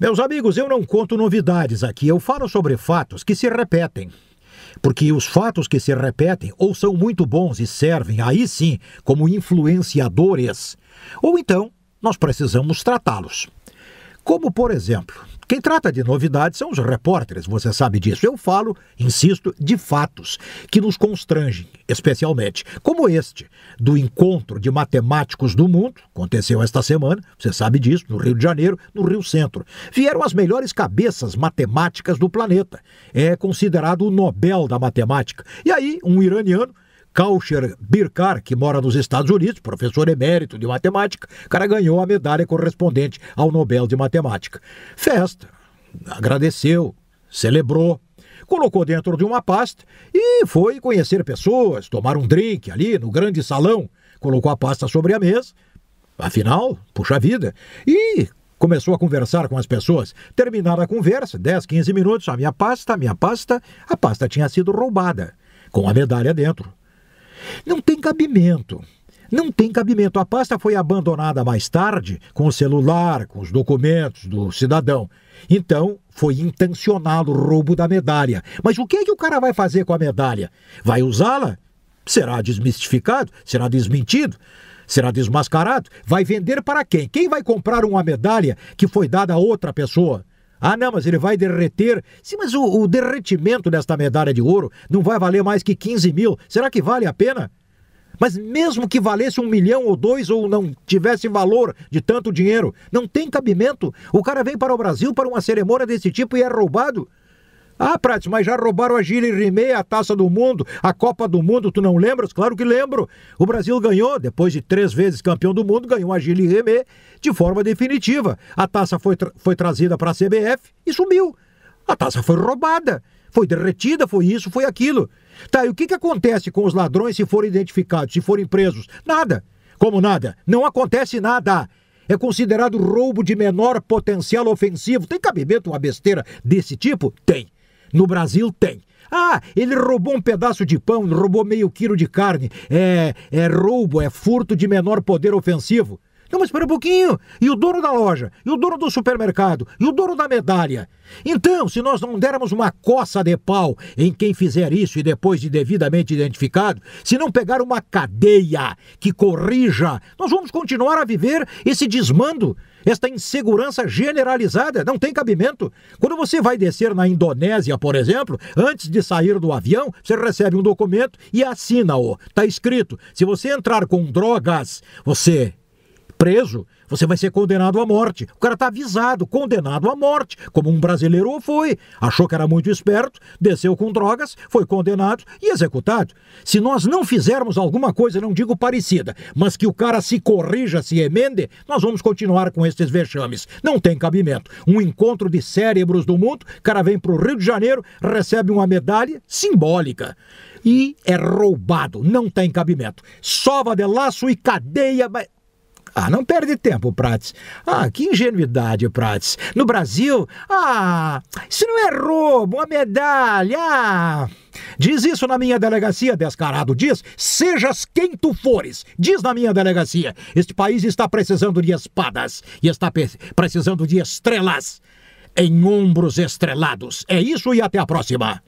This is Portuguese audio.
Meus amigos, eu não conto novidades aqui, eu falo sobre fatos que se repetem. Porque os fatos que se repetem ou são muito bons e servem, aí sim, como influenciadores, ou então nós precisamos tratá-los. Como, por exemplo, quem trata de novidades são os repórteres, você sabe disso. Eu falo, insisto, de fatos que nos constrangem, especialmente, como este, do encontro de matemáticos do mundo, aconteceu esta semana, você sabe disso, no Rio de Janeiro, no Rio Centro. Vieram as melhores cabeças matemáticas do planeta. É considerado o Nobel da matemática. E aí, um iraniano Kausher Birkar, que mora nos Estados Unidos, professor emérito de matemática, o cara ganhou a medalha correspondente ao Nobel de Matemática. Festa, agradeceu, celebrou, colocou dentro de uma pasta e foi conhecer pessoas, tomar um drink ali no grande salão, colocou a pasta sobre a mesa, afinal, puxa vida, e começou a conversar com as pessoas. Terminada a conversa, 10, 15 minutos, a minha pasta, a minha pasta, a pasta tinha sido roubada, com a medalha dentro. Não tem cabimento. Não tem cabimento. A pasta foi abandonada mais tarde com o celular, com os documentos do cidadão. Então, foi intencionado o roubo da medalha. Mas o que é que o cara vai fazer com a medalha? Vai usá-la? Será desmistificado? Será desmentido? Será desmascarado? Vai vender para quem? Quem vai comprar uma medalha que foi dada a outra pessoa? Ah, não, mas ele vai derreter. Sim, mas o, o derretimento desta medalha de ouro não vai valer mais que 15 mil. Será que vale a pena? Mas mesmo que valesse um milhão ou dois ou não tivesse valor de tanto dinheiro, não tem cabimento. O cara vem para o Brasil para uma cerimônia desse tipo e é roubado. Ah, Prates, mas já roubaram a Gilles Rimet, a Taça do Mundo, a Copa do Mundo, tu não lembras? Claro que lembro. O Brasil ganhou, depois de três vezes campeão do mundo, ganhou a Gilles Rimet de forma definitiva. A taça foi, tra foi trazida para a CBF e sumiu. A taça foi roubada, foi derretida, foi isso, foi aquilo. Tá, e o que, que acontece com os ladrões se forem identificados, se forem presos? Nada. Como nada? Não acontece nada é considerado roubo de menor potencial ofensivo. Tem cabimento uma besteira desse tipo? Tem. No Brasil tem. Ah, ele roubou um pedaço de pão, roubou meio quilo de carne. É, é roubo, é furto de menor poder ofensivo. Não, mas espera um pouquinho. E o dono da loja? E o dono do supermercado? E o dono da medalha? Então, se nós não dermos uma coça de pau em quem fizer isso e depois de devidamente identificado, se não pegar uma cadeia que corrija, nós vamos continuar a viver esse desmando, esta insegurança generalizada. Não tem cabimento. Quando você vai descer na Indonésia, por exemplo, antes de sair do avião, você recebe um documento e assina-o. Está escrito: se você entrar com drogas, você preso, você vai ser condenado à morte. O cara está avisado, condenado à morte, como um brasileiro foi. Achou que era muito esperto, desceu com drogas, foi condenado e executado. Se nós não fizermos alguma coisa, não digo parecida, mas que o cara se corrija, se emende, nós vamos continuar com esses vexames. Não tem cabimento. Um encontro de cérebros do mundo, o cara vem para o Rio de Janeiro, recebe uma medalha simbólica e é roubado. Não tem cabimento. Sova de laço e cadeia. Ah, não perde tempo, Prates. Ah, que ingenuidade, Prates. No Brasil, ah, isso não é roubo, uma medalha. Ah. Diz isso na minha delegacia, descarado. Diz, sejas quem tu fores. Diz na minha delegacia. Este país está precisando de espadas e está precisando de estrelas em ombros estrelados. É isso e até a próxima.